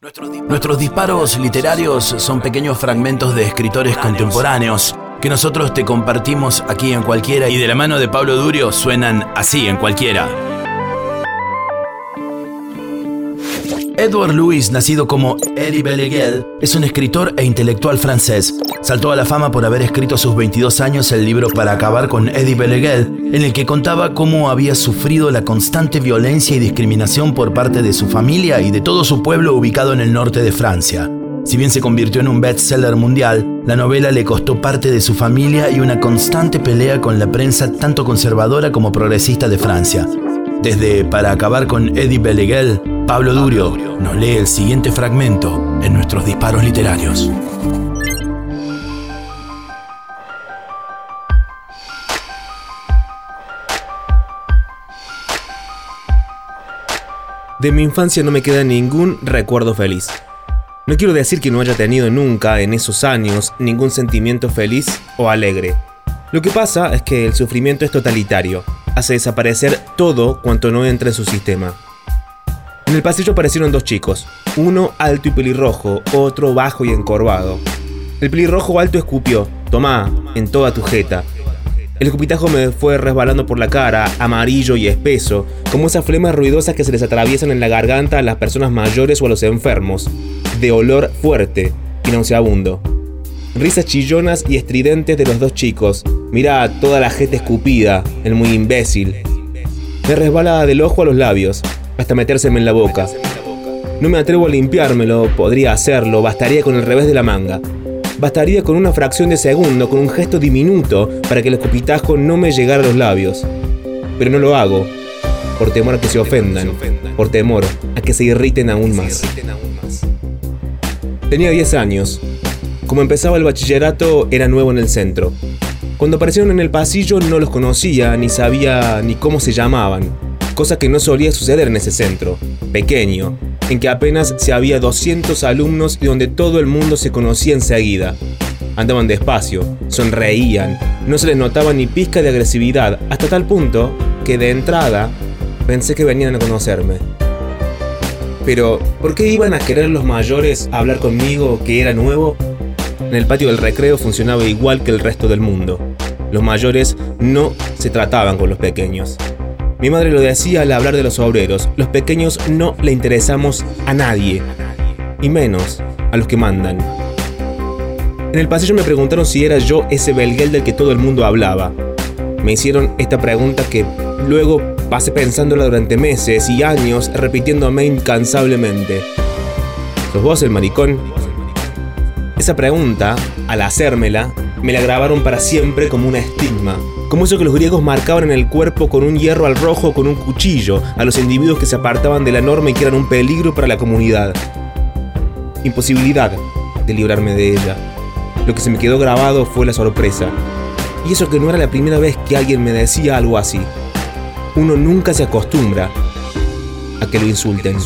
Nuestros disparos literarios son pequeños fragmentos de escritores contemporáneos que nosotros te compartimos aquí en cualquiera y de la mano de Pablo Durio suenan así en cualquiera. Edward Louis, nacido como Eddie Beleguel, es un escritor e intelectual francés. Saltó a la fama por haber escrito a sus 22 años el libro Para acabar con Eddie Beleguel, en el que contaba cómo había sufrido la constante violencia y discriminación por parte de su familia y de todo su pueblo ubicado en el norte de Francia. Si bien se convirtió en un bestseller mundial, la novela le costó parte de su familia y una constante pelea con la prensa tanto conservadora como progresista de Francia. Desde Para acabar con Eddie Beleguel, Pablo Durio nos lee el siguiente fragmento en nuestros disparos literarios. De mi infancia no me queda ningún recuerdo feliz. No quiero decir que no haya tenido nunca en esos años ningún sentimiento feliz o alegre. Lo que pasa es que el sufrimiento es totalitario, hace desaparecer todo cuanto no entra en su sistema. En el pasillo aparecieron dos chicos, uno alto y pelirrojo, otro bajo y encorvado. El pelirrojo alto escupió, tomá, en toda tu jeta. El escupitajo me fue resbalando por la cara, amarillo y espeso, como esas flemas ruidosas que se les atraviesan en la garganta a las personas mayores o a los enfermos, de olor fuerte y nauseabundo. Risas chillonas y estridentes de los dos chicos. Mira toda la jeta escupida, el muy imbécil. Me resbala del ojo a los labios, hasta metérseme en la boca. No me atrevo a limpiármelo, podría hacerlo, bastaría con el revés de la manga. Bastaría con una fracción de segundo, con un gesto diminuto, para que el escupitajo no me llegara a los labios. Pero no lo hago, por temor a que se ofendan, por temor a que se irriten aún más. Tenía 10 años. Como empezaba el bachillerato, era nuevo en el centro. Cuando aparecieron en el pasillo no los conocía, ni sabía ni cómo se llamaban cosa que no solía suceder en ese centro, pequeño, en que apenas se había 200 alumnos y donde todo el mundo se conocía enseguida. Andaban despacio, sonreían, no se les notaba ni pizca de agresividad, hasta tal punto que de entrada pensé que venían a conocerme. Pero, ¿por qué iban a querer los mayores hablar conmigo que era nuevo? En el patio del recreo funcionaba igual que el resto del mundo. Los mayores no se trataban con los pequeños. Mi madre lo decía al hablar de los obreros, los pequeños no le interesamos a nadie, y menos a los que mandan. En el pasillo me preguntaron si era yo ese belguel del que todo el mundo hablaba. Me hicieron esta pregunta que luego pasé pensándola durante meses y años repitiéndome incansablemente. ¿Sos vos el maricón? Esa pregunta, al hacérmela, me la grabaron para siempre como un estigma como eso que los griegos marcaban en el cuerpo con un hierro al rojo con un cuchillo a los individuos que se apartaban de la norma y que eran un peligro para la comunidad. Imposibilidad de librarme de ella. Lo que se me quedó grabado fue la sorpresa. Y eso que no era la primera vez que alguien me decía algo así. Uno nunca se acostumbra a que lo insulten.